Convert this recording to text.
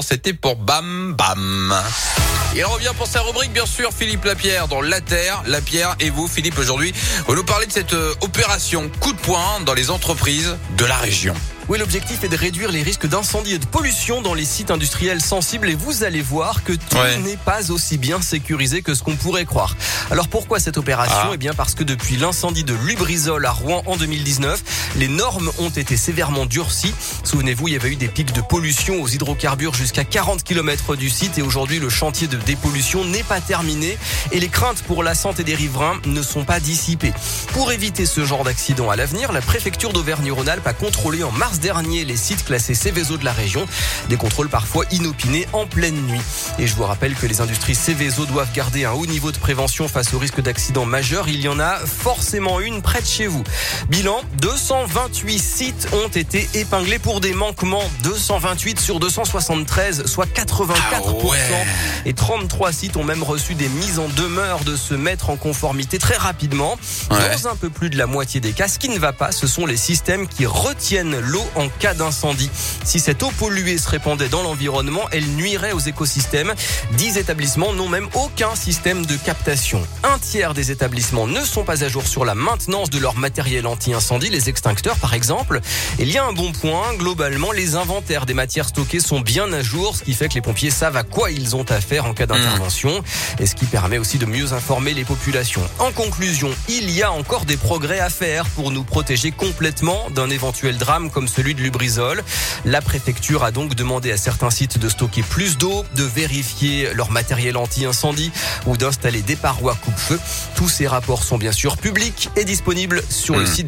c'était pour Bam Bam. Il revient pour sa rubrique, bien sûr, Philippe Lapierre dans La Terre. Lapierre et vous, Philippe, aujourd'hui, vous nous parlez de cette euh, opération coup de poing dans les entreprises de la région. Oui, l'objectif est de réduire les risques d'incendie et de pollution dans les sites industriels sensibles et vous allez voir que tout Ouais. n'est pas aussi bien sécurisé que ce qu'on pourrait croire. Alors pourquoi cette opération Ah. Eh bien parce que depuis l'incendie de Lubrizol à Rouen en 2019, les normes ont été sévèrement durcies. Souvenez-vous, il y avait eu des pics de pollution aux hydrocarbures jusqu'à 40 km du site et aujourd'hui le chantier de dépollution n'est pas terminé et les craintes pour la santé des riverains ne sont pas dissipées. Pour éviter ce genre d'accident à l'avenir, la préfecture d'Auvergne-Rhône-Alpes a contrôlé en mars dernier les sites classés Céveso de la région. Des contrôles parfois inopinés en pleine nuit. Et je vous rappelle que les industries Céveso doivent garder un haut niveau de prévention face au risque d'accident majeur. Il y en a forcément une près de chez vous. Bilan, 228 sites ont été épinglés pour des manquements. 228 sur 273, soit 84%. Ah ouais. Et 33 sites ont même reçu des mises en demeure de se mettre en conformité très rapidement. Ouais. Dans un peu plus de la moitié des cas, ce qui ne va pas, ce sont les systèmes qui retiennent l'eau en cas d'incendie. Si cette eau polluée se répandait dans l'environnement, elle nuirait aux écosystèmes. 10 établissements n'ont même aucun système de captation. Un tiers des établissements ne sont pas à jour sur la maintenance de leur matériel anti-incendie, les extincteurs par exemple. Et il y a un bon point, globalement, les inventaires des matières stockées sont bien à jour, ce qui fait que les pompiers savent à quoi ils ont affaire en cas d'intervention et ce qui permet aussi de mieux informer les populations. En conclusion, il y a encore des progrès à faire pour nous protéger complètement d'un éventuel drame comme celui de Lubrizol. La préfecture a donc demandé à certains sites de stocker plus d'eau, de vérifier leur matériel anti-incendie ou d'installer des parois coupe-feu. Tous ces rapports sont bien sûr publics et disponibles sur le Hmm. site